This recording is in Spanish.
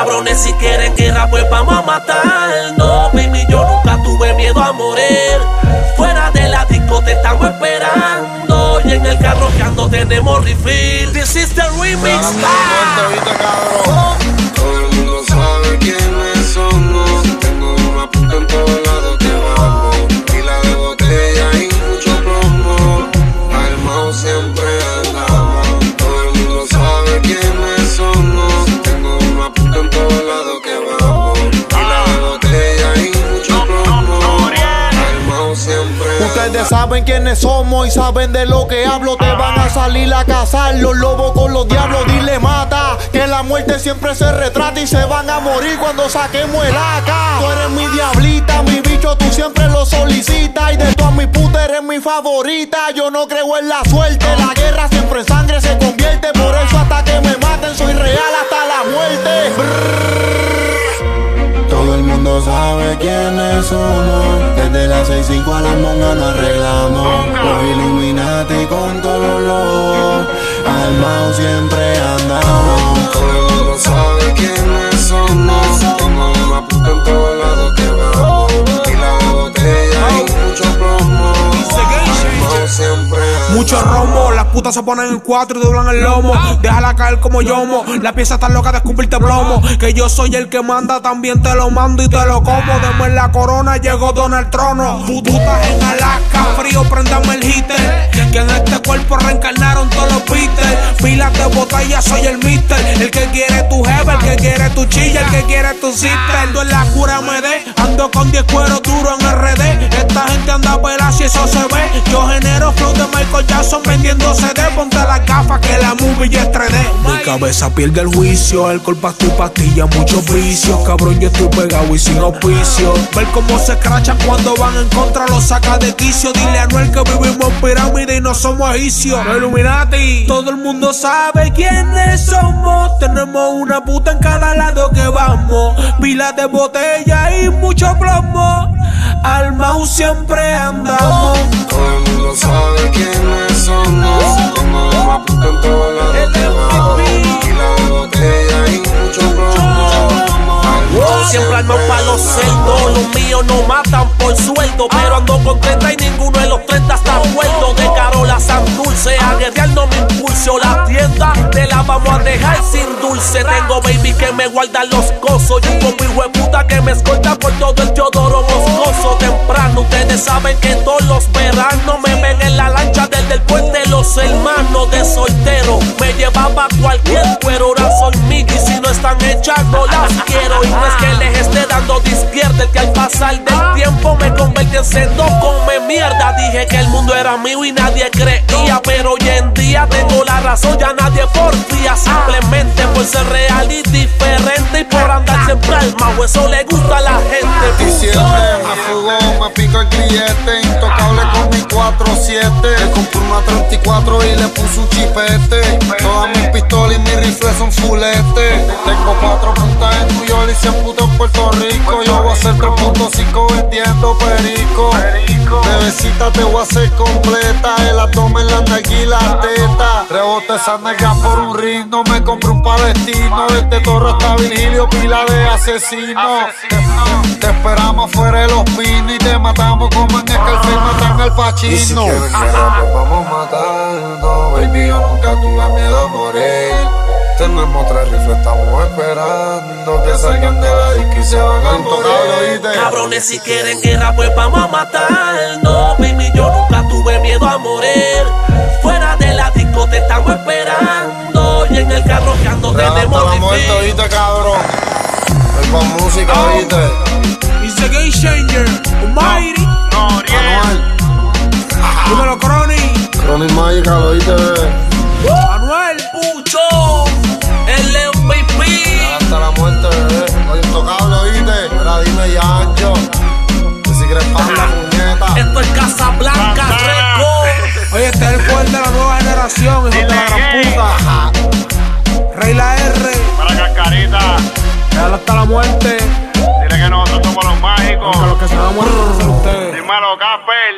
Cabrones, si quieren guerra, pues vamos a matar. No, baby, yo nunca saben quiénes somos y saben de lo que hablo. Te van a salir a cazar los lobos con los diablos. Dile mata, que la muerte siempre se retrata y se van a morir cuando saquemos el AK. Tú eres mi diablita, mi bicho, tú siempre lo solicitas. Y de todas mis putas eres mi favorita. Yo no creo en la suerte, la guerra siempre en sangre se convierte. Por eso hasta que me maten soy real hasta la muerte. Todo el mundo sabe quiénes somos. Desde las 6-5 a la monga nos arreglamos. Los Illuminati con todos los lobos. Armados siempre andamos. Mucho romo, las putas se ponen en cuatro y doblan el lomo. Déjala caer como yomo. La pieza está loca de escupirte plomo. Que yo soy el que manda, también te lo mando y te lo como. Demos en la corona, llegó Donald Trono. Putas en Alaska, frío, prendame el heater. Que en este cuerpo reencarnaron todos los Beatles. Pilas de botella, soy el mister. El que quiere tu jefe, el que quiere tu chilla, el que quiere tu sister. Ando en la cura me dé, ando con 10 cueros duro en RD. Gente anda pela si eso se ve. Yo genero flow de Michael Jackson vendiendo CD. Ponte las gafas que la movie ya es 3D. Mi cabeza pierde el juicio, alcohol, pasta y pastilla, muchos vicios. Cabrón, yo estoy pegado y sin auspicio. Ver cómo se crachan cuando van en contra, lo saca de quicio. Dile a Noel que vivimos en pirámide y no somos egipcios. Illuminati, todo el mundo sabe quiénes somos. Tenemos una puta en cada lado que vamos. Pilas de botella y mucho plomo. Al mouse siempre andamos. Todo el mundo sabe quiénes somos. Tengo una puta en todos lados que vamos. Pila de botella y mucho plomo. Armado Siempre armo pa' los cerdos. Los míos no matan por sueldo. Pero ando con 30 y ninguno de los 30 está dejar sin dulce. Tengo baby que me guardan los cosos. Y un combo hijo de puta que me escolta por todo el Teodoro Moscoso. Temprano ustedes saben que todos los veranos me ven en la lancha desde el puente. Los hermanos de soltero me llevaba cualquier cuero. Soy Mickey. Si no están hechas, no las quiero. Y no es que les esté dando de izquierda. El que al pasar del tiempo me convertí en sendo come mierda. Dije que el mundo era mío y nadie creía. Pero hoy en día tengo la razón, ya nadie porfía. Simplemente por ser real y diferente. Y por andar siempre al mago, eso le gusta a la gente. Diciembre me fugó, me pico el grillete Intocable con mi 4-7 Le compré una 34 y le puse un chipete pistolas y mis rifles son fulete. Tengo cuatro puntas en New York y 100 putas en Puerto Rico. Yo voy a hacer 3.5 vendiendo perico. Bebecita te voy a hacer completa. El abdomen, la y la teta. Rebote esa nalga por un ring No me compré un palestino. Desde Torre hasta Virgilio, pila de asesinos. Te esperamos fuera de los pinos y te matamos como en Scarface matan al Y si pachino. Matando. Baby, yo nunca tuve miedo a morir. Tenemos tres rifles, estamos esperando que salgan de la disco y se van al morir. Cabrones, si quieren guerra, pues vamos a matar. No, baby, yo nunca tuve miedo a morir. Fuera de la disco te estamos esperando. Y en el carro que ando tenemos la muerte, refill. oíste, cabrón. El con música, oíste. It's the game changer. Chronic Magical, oíste, bebé. Manuel. Pucho, el MVP. Hasta la muerte, bebé. Oye, intocable, oíste. Ahora dime ya, ancho. Que si quieres pan la puñeta. Esto es Casablanca Record. Oye, este es el poder de la nueva generación, hijo de la gran puta. Rey la R, Para cascarita, déjalo hasta la muerte. dile que nosotros somos los mágicos. Aunque los que se van a morir ser ustedes. Dímelo, Casper.